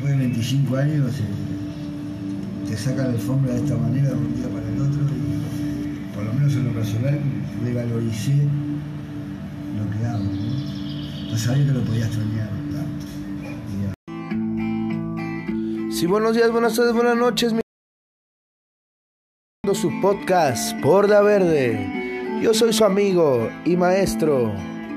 después de 25 años eh, te sacan la alfombra de esta manera de un día para el otro y por lo menos en lo personal revaloricé lo que hago. ¿no? sabía que lo podía extrañar Sí, buenos días, buenas tardes, buenas noches. mi- Su podcast por la verde. Yo soy su amigo y maestro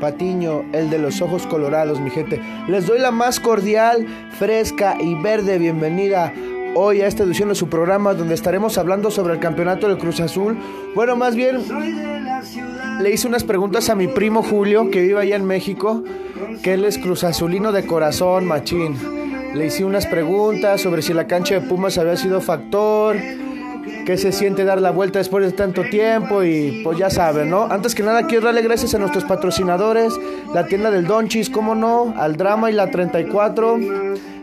Patiño, el de los ojos colorados, mi gente. Les doy la más cordial, fresca y verde bienvenida hoy a esta edición de su programa donde estaremos hablando sobre el campeonato del Cruz Azul. Bueno, más bien le hice unas preguntas a mi primo Julio, que vive allá en México, que él es Cruz Azulino de corazón, machín. Le hice unas preguntas sobre si la cancha de Pumas había sido factor, qué se siente dar la vuelta después de tanto tiempo y pues ya saben, ¿no? Antes que nada quiero darle gracias a nuestros patrocinadores, la tienda del Donchis, cómo no, al Drama y la 34,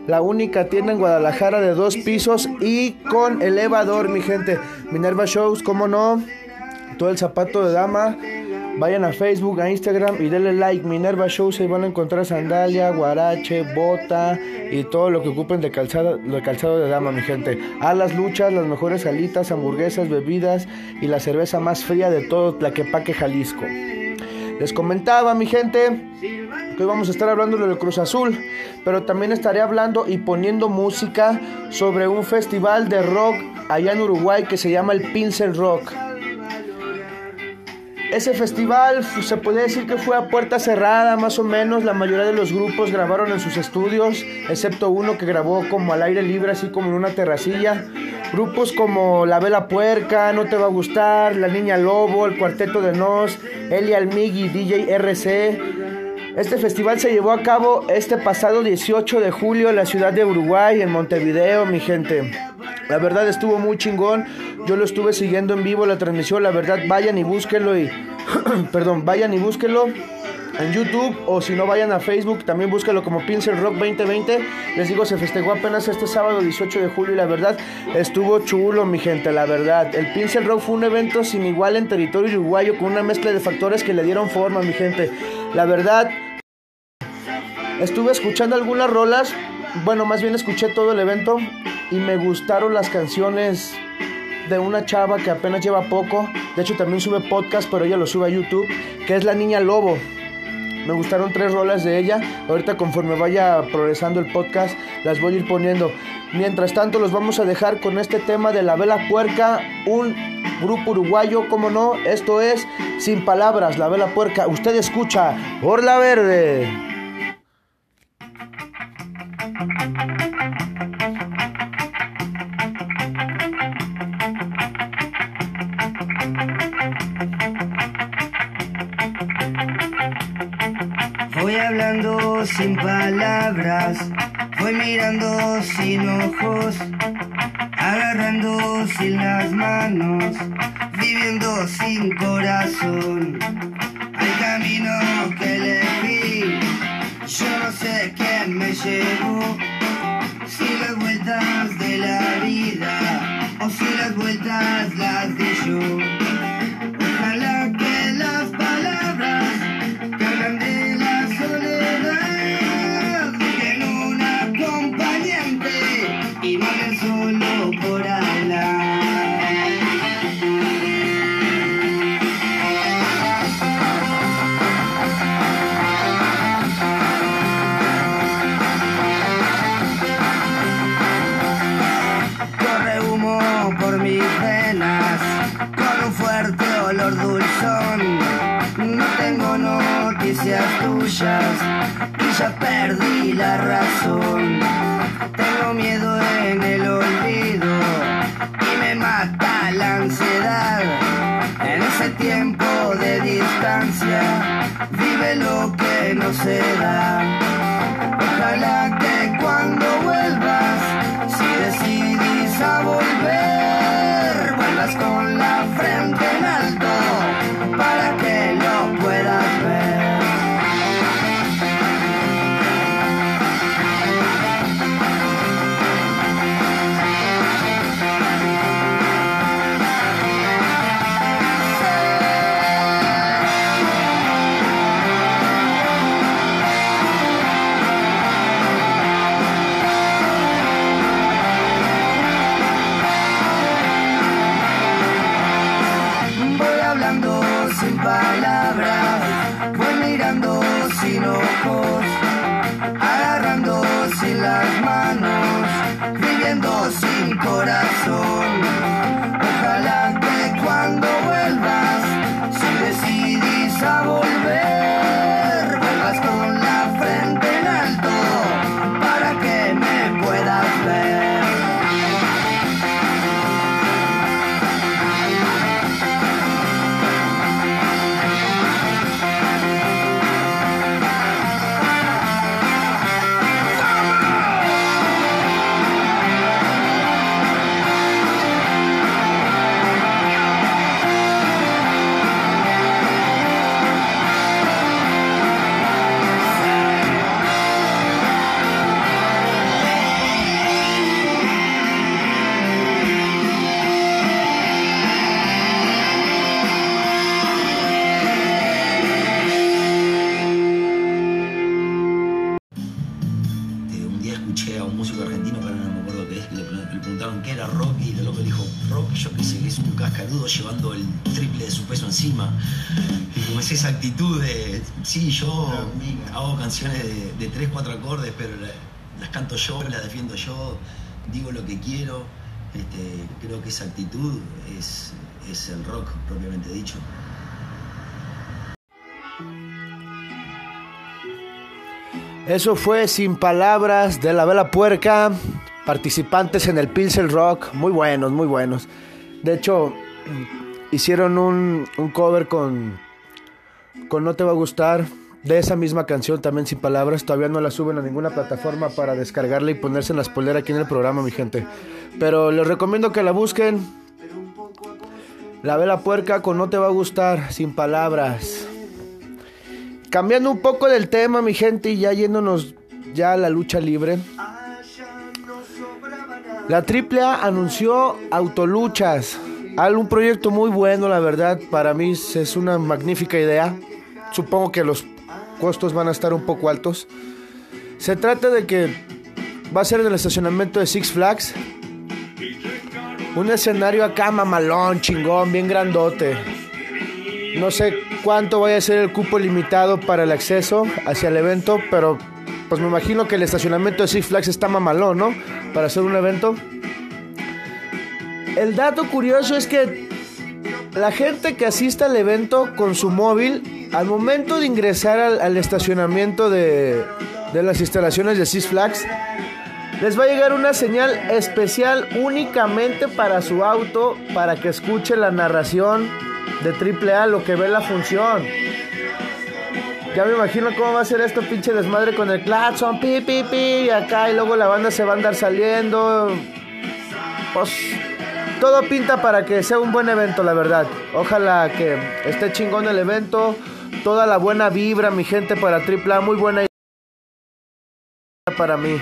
la única tienda en Guadalajara de dos pisos y con elevador, mi gente. Minerva Shows, cómo no, todo el zapato de dama. Vayan a Facebook, a Instagram y denle like. Minerva Shows, ahí van a encontrar sandalia, guarache, bota y todo lo que ocupen de calzado, de calzado de dama, mi gente. A las luchas, las mejores alitas, hamburguesas, bebidas y la cerveza más fría de todo Tlaquepaque, Jalisco. Les comentaba, mi gente, que hoy vamos a estar hablando del Cruz Azul, pero también estaré hablando y poniendo música sobre un festival de rock allá en Uruguay que se llama el Pincel Rock. Ese festival f- se puede decir que fue a puerta cerrada, más o menos. La mayoría de los grupos grabaron en sus estudios, excepto uno que grabó como al aire libre, así como en una terracilla. Grupos como La Vela Puerca, No Te Va a Gustar, La Niña Lobo, El Cuarteto de Nos, Eli Almigui, DJ RC. Este festival se llevó a cabo este pasado 18 de julio en la ciudad de Uruguay, en Montevideo, mi gente. La verdad estuvo muy chingón. Yo lo estuve siguiendo en vivo la transmisión. La verdad, vayan y búsquenlo y perdón, vayan y búsquenlo en YouTube o si no vayan a Facebook, también búsquenlo como Pincel Rock 2020. Les digo, se festejó apenas este sábado 18 de julio y la verdad estuvo chulo, mi gente, la verdad. El Pincel Rock fue un evento sin igual en territorio uruguayo con una mezcla de factores que le dieron forma, mi gente. La verdad, Estuve escuchando algunas rolas, bueno, más bien escuché todo el evento y me gustaron las canciones de una chava que apenas lleva poco, de hecho también sube podcast, pero ella lo sube a YouTube, que es la Niña Lobo. Me gustaron tres rolas de ella. Ahorita conforme vaya progresando el podcast las voy a ir poniendo. Mientras tanto los vamos a dejar con este tema de la Vela Puerca, un grupo uruguayo, como no, esto es Sin Palabras, la Vela Puerca. Usted escucha por la verde. Voy mirando sin ojos, agarrando sin las manos, viviendo sin corazón. Hay camino que elegí, yo no sé quién me llevó, Tengo miedo en el olvido y me mata la ansiedad. En ese tiempo de distancia vive lo que no se da. Sí, yo hago canciones de, de tres, cuatro acordes, pero la- las canto yo, las defiendo yo, digo lo que quiero. Este, creo que esa actitud es, es el rock propiamente dicho. Eso fue Sin Palabras de la Vela Puerca, participantes en el Pilsel Rock, muy buenos, muy buenos. De hecho, hicieron un, un cover con, con No Te Va a Gustar, de esa misma canción también Sin Palabras, todavía no la suben a ninguna plataforma para descargarla y ponerse en la spoiler aquí en el programa, mi gente. Pero les recomiendo que la busquen. La Vela Puerca con No Te Va a Gustar, Sin Palabras. Cambiando un poco del tema, mi gente, y ya yéndonos ya a la lucha libre. La AAA anunció Autoluchas, un proyecto muy bueno, la verdad, para mí es una magnífica idea. Supongo que los costos van a estar un poco altos. Se trata de que va a ser en el estacionamiento de Six Flags. Un escenario acá mamalón, chingón, bien grandote. No sé cuánto vaya a ser el cupo limitado para el acceso hacia el evento, pero pues me imagino que el estacionamiento de Six Flags está mamalón, ¿no? Para hacer un evento. El dato curioso es que la gente que asista al evento con su móvil, al momento de ingresar al, estacionamiento de, de las instalaciones de Six Flags, les va a llegar una señal especial únicamente para su auto, para que escuche la narración de AAA, lo que ve la función. Ya me imagino cómo va a ser esto pinche desmadre con el claxon, pi, pi, pi, y acá, y luego la banda se va a andar saliendo. Pues todo pinta para que sea un buen evento, la verdad. Ojalá que esté chingón el evento. Toda la buena vibra, mi gente, para AAA. Muy buena idea para mí.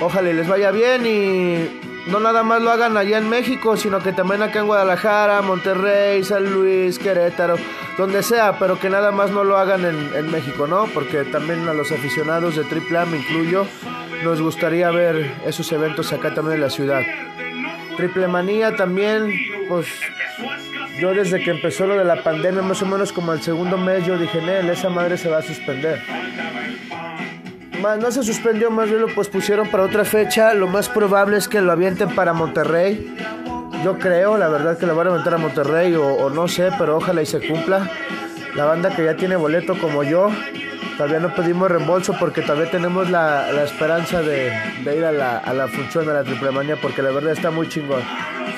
Ojalá les vaya bien y no nada más lo hagan allá en México, sino que también acá en Guadalajara, Monterrey, San Luis, Querétaro, donde sea, pero que nada más no lo hagan en, en México, ¿no? Porque también a los aficionados de AAA, me incluyo, nos gustaría ver esos eventos acá también en la ciudad. Triple Manía también, pues yo desde que empezó lo de la pandemia, más o menos como el segundo mes, yo dije, Nel, esa madre se va a suspender. No se suspendió, más bien lo pospusieron para otra fecha. Lo más probable es que lo avienten para Monterrey. Yo creo, la verdad, que lo van a aventar a Monterrey o, o no sé, pero ojalá y se cumpla. La banda que ya tiene boleto como yo, todavía no pedimos reembolso porque todavía tenemos la, la esperanza de, de ir a la, a la función de la Triple Manía porque la verdad está muy chingón.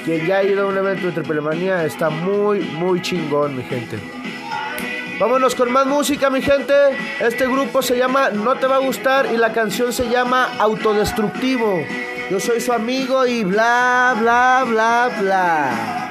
Quien ya ha ido a un evento de Triple Manía está muy, muy chingón, mi gente. Vámonos con más música, mi gente. Este grupo se llama No Te Va a Gustar y la canción se llama Autodestructivo. Yo soy su amigo y bla, bla, bla, bla.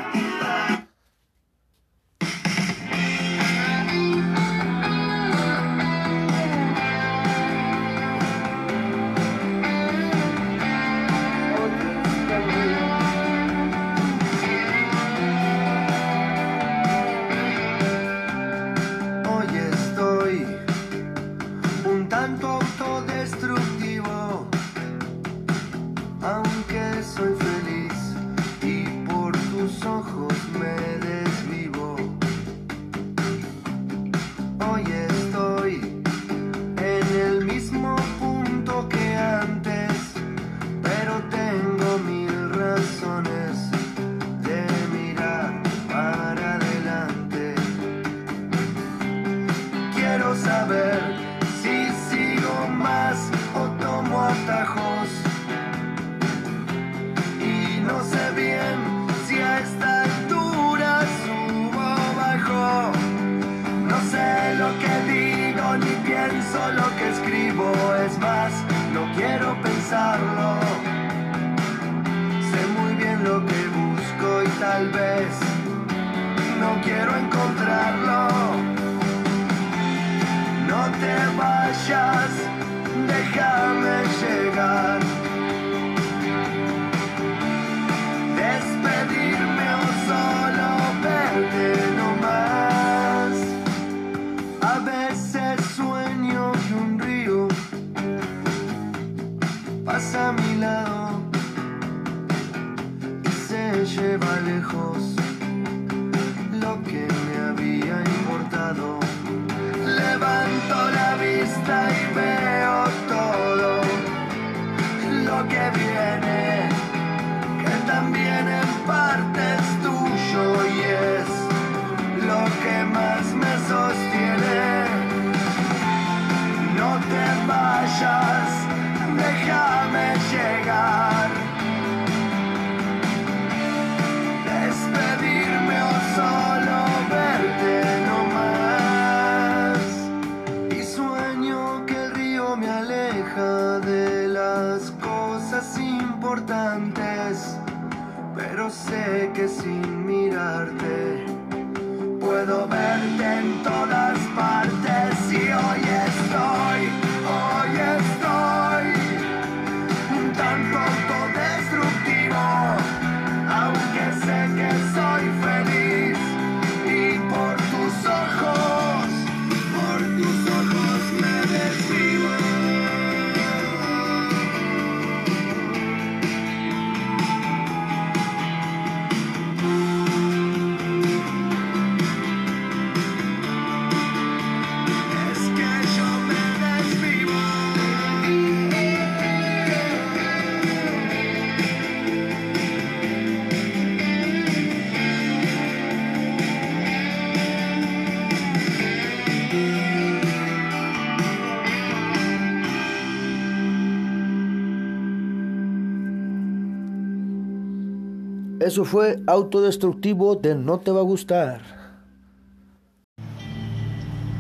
Eso fue autodestructivo de No Te Va a Gustar.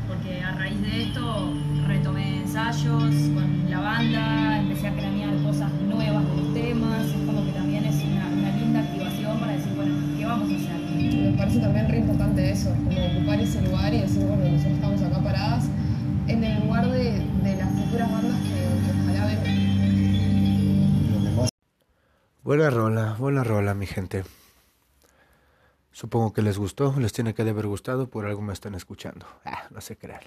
porque a raíz de esto retomé ensayos con la banda, empecé a cranear cosas nuevas de los temas, es como que también es una, una linda activación para decir, bueno, ¿qué vamos a hacer? Me parece también re importante eso, como ocupar ese lugar y decir, bueno, nosotros Buena rola, buena rola, mi gente. Supongo que les gustó, les tiene que haber gustado, por algo me están escuchando. Ah, no sé creer.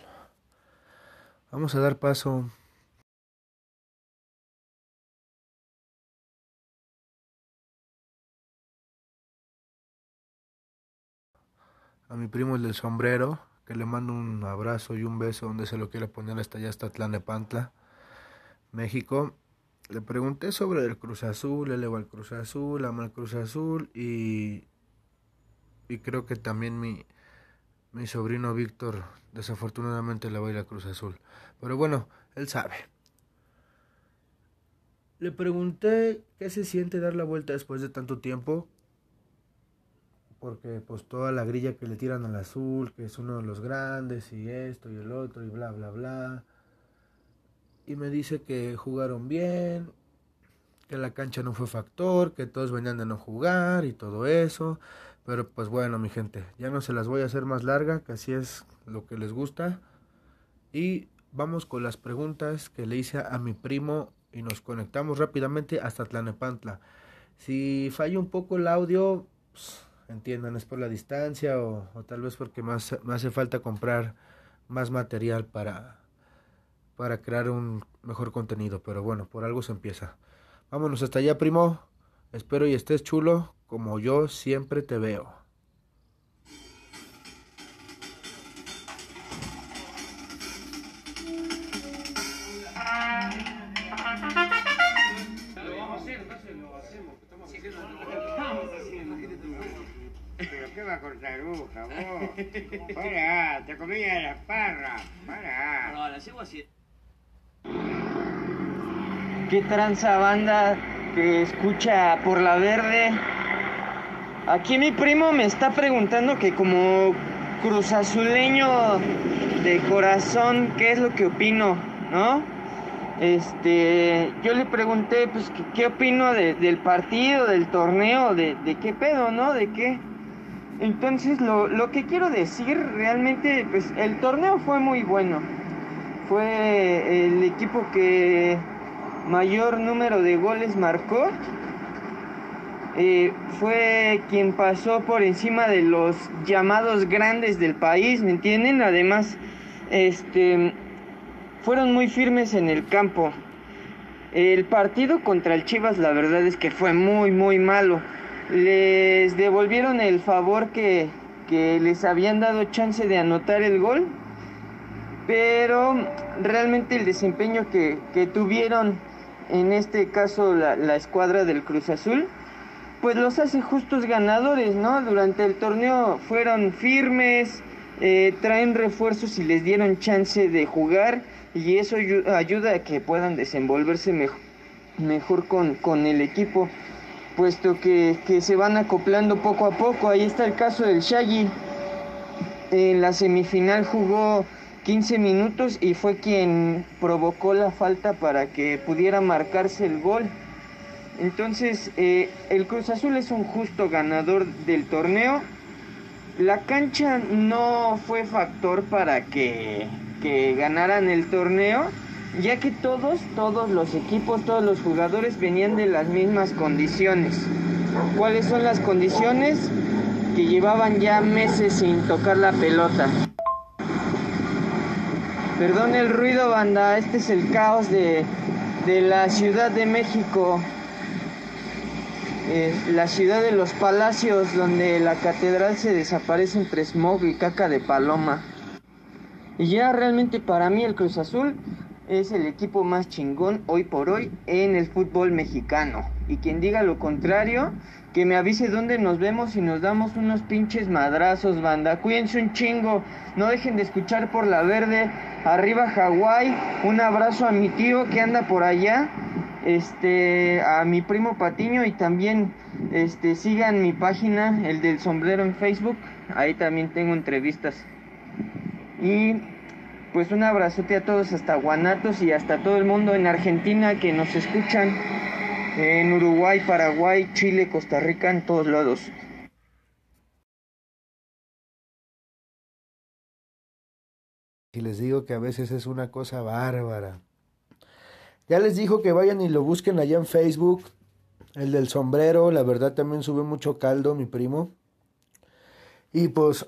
Vamos a dar paso a mi primo el del sombrero, que le mando un abrazo y un beso donde se lo quiera poner hasta allá, hasta Tlanepantla, México. Le pregunté sobre el Cruz Azul, él le va al Cruz Azul, ama el Cruz Azul y, y creo que también mi, mi sobrino Víctor desafortunadamente le va a ir a Cruz Azul. Pero bueno, él sabe. Le pregunté qué se siente dar la vuelta después de tanto tiempo. Porque pues toda la grilla que le tiran al azul, que es uno de los grandes y esto y el otro y bla bla bla. Y me dice que jugaron bien, que la cancha no fue factor, que todos venían de no jugar y todo eso. Pero pues bueno, mi gente, ya no se las voy a hacer más larga, que así es lo que les gusta. Y vamos con las preguntas que le hice a mi primo y nos conectamos rápidamente hasta Tlanepantla. Si falla un poco el audio, pues, entiendan, es por la distancia o, o tal vez porque más, me hace falta comprar más material para, para crear un mejor contenido. Pero bueno, por algo se empieza. Vámonos hasta allá, primo. Espero y estés chulo como yo siempre te veo. ¿Pero qué va a cortar aguja, vos? Pará, te comía las parras. Pará. ¿Qué tranza banda que escucha por la verde? Aquí mi primo me está preguntando que como cruzazuleño de corazón, ¿qué es lo que opino? ¿No? Este, yo le pregunté, pues, ¿qué opino de- del partido, del torneo, de, de qué pedo, ¿no? ¿De qué? Entonces, lo, lo que quiero decir, realmente, pues, el torneo fue muy bueno. Fue el equipo que mayor número de goles marcó. Eh, fue quien pasó por encima de los llamados grandes del país, ¿me entienden? Además, este, fueron muy firmes en el campo. El partido contra el Chivas, la verdad es que fue muy, muy malo. Les devolvieron el favor que, que les habían dado chance de anotar el gol, pero realmente el desempeño que, que tuvieron, en este caso la, la escuadra del Cruz Azul, pues los hace justos ganadores, ¿no? Durante el torneo fueron firmes, eh, traen refuerzos y les dieron chance de jugar y eso ayu- ayuda a que puedan desenvolverse mej- mejor con, con el equipo, puesto que, que se van acoplando poco a poco. Ahí está el caso del Shaggy. En la semifinal jugó 15 minutos y fue quien provocó la falta para que pudiera marcarse el gol. Entonces, eh, el Cruz Azul es un justo ganador del torneo. La cancha no fue factor para que, que ganaran el torneo, ya que todos, todos los equipos, todos los jugadores venían de las mismas condiciones. ¿Cuáles son las condiciones? Que llevaban ya meses sin tocar la pelota. Perdón el ruido, banda, este es el caos de, de la Ciudad de México. Eh, la ciudad de los palacios donde la catedral se desaparece entre smog y caca de paloma. Y ya realmente para mí el Cruz Azul es el equipo más chingón hoy por hoy en el fútbol mexicano. Y quien diga lo contrario, que me avise dónde nos vemos y nos damos unos pinches madrazos, banda. Cuídense un chingo, no dejen de escuchar por la verde. Arriba Hawái, un abrazo a mi tío que anda por allá. Este a mi primo Patiño y también este sigan mi página el del sombrero en Facebook. Ahí también tengo entrevistas. Y pues un abrazote a todos hasta Guanatos y hasta todo el mundo en Argentina que nos escuchan en Uruguay, Paraguay, Chile, Costa Rica, en todos lados. Y les digo que a veces es una cosa bárbara. Ya les dijo que vayan y lo busquen allá en Facebook. El del sombrero, la verdad también sube mucho caldo, mi primo. Y pues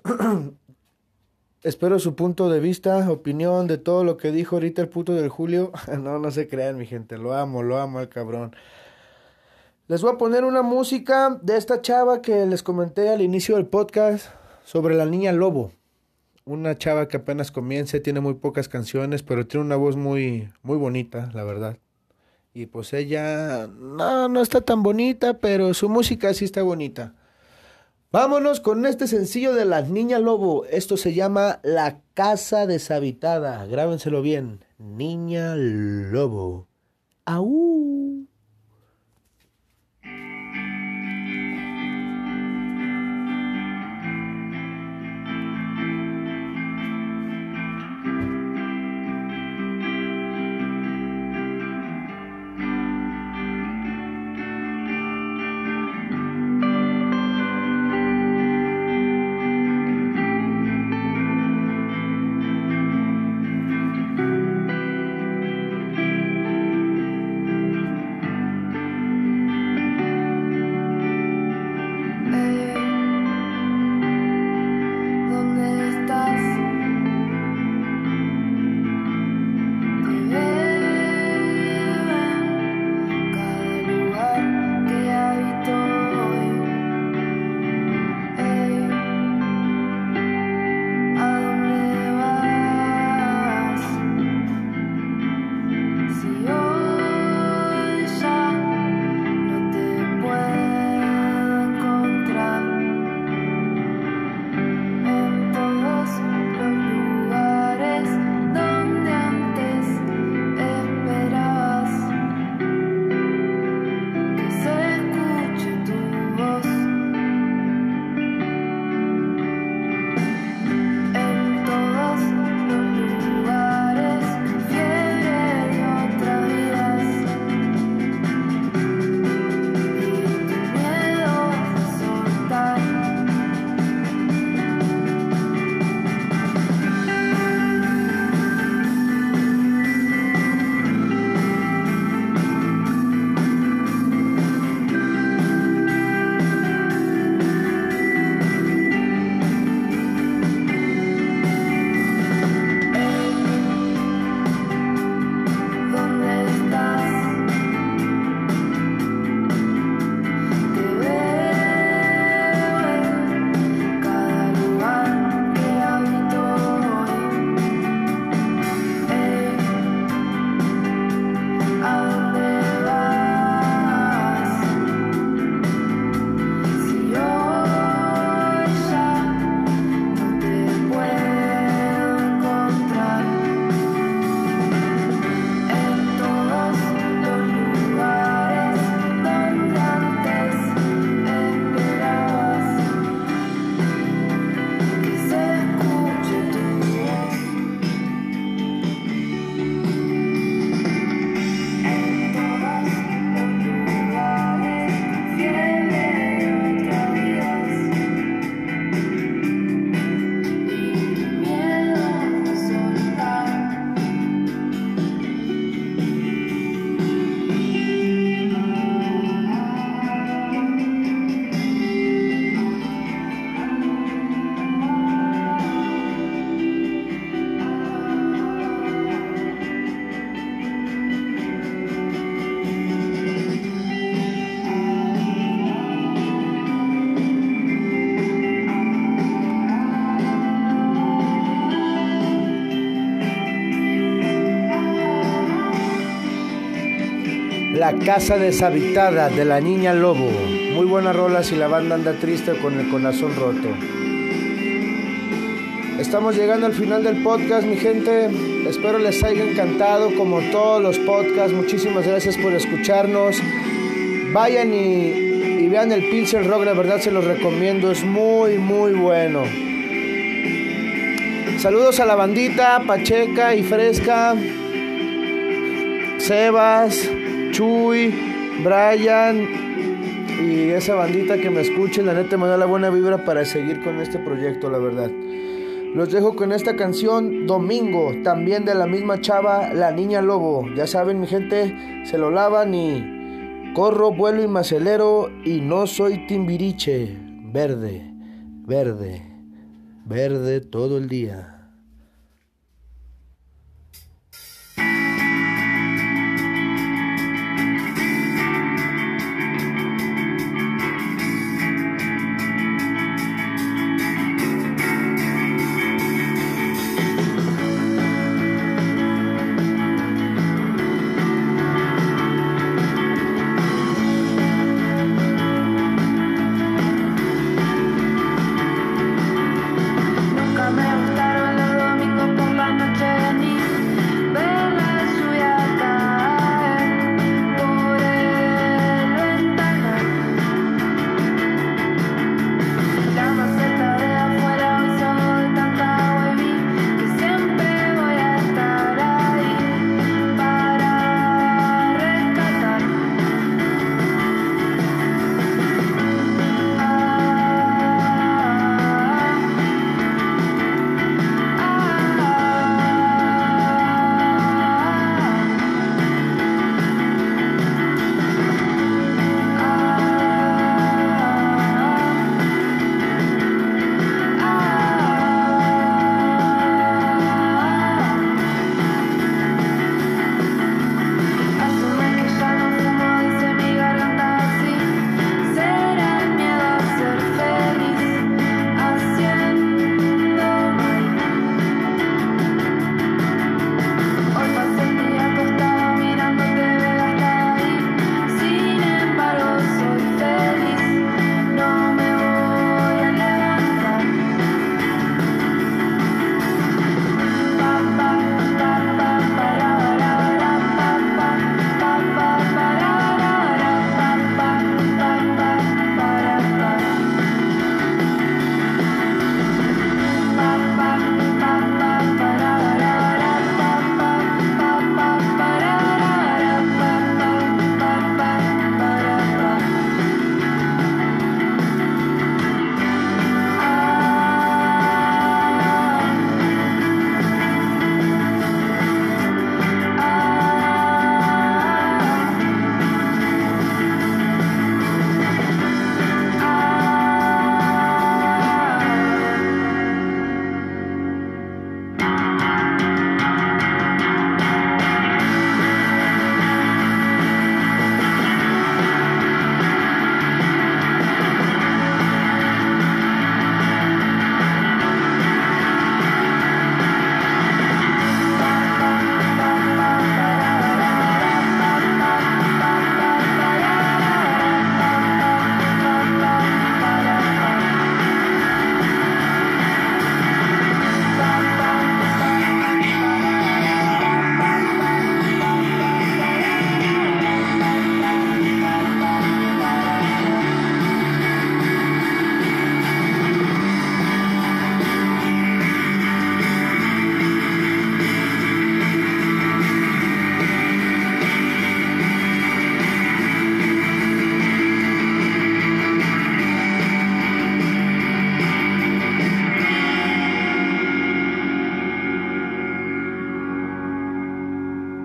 espero su punto de vista, opinión de todo lo que dijo ahorita el puto del Julio. no, no se crean, mi gente, lo amo, lo amo al cabrón. Les voy a poner una música de esta chava que les comenté al inicio del podcast sobre la niña lobo. Una chava que apenas comienza, tiene muy pocas canciones, pero tiene una voz muy, muy bonita, la verdad. Y pues ella no, no está tan bonita, pero su música sí está bonita. Vámonos con este sencillo de la niña lobo. Esto se llama La Casa Deshabitada. Grábenselo bien. Niña lobo. ¡Aú! Casa deshabitada de la niña lobo. Muy buena rola si la banda anda triste con el corazón roto. Estamos llegando al final del podcast, mi gente. Espero les haya encantado como todos los podcasts. Muchísimas gracias por escucharnos. Vayan y, y vean el Pilsen Rock, la verdad se los recomiendo. Es muy, muy bueno. Saludos a la bandita, Pacheca y Fresca, Sebas, Chuy, Brian y esa bandita que me escuche. La neta me da la buena vibra para seguir con este proyecto, la verdad. Los dejo con esta canción Domingo, también de la misma chava, La Niña Lobo. Ya saben, mi gente, se lo lavan y corro, vuelo y me acelero y no soy timbiriche. Verde, verde, verde todo el día.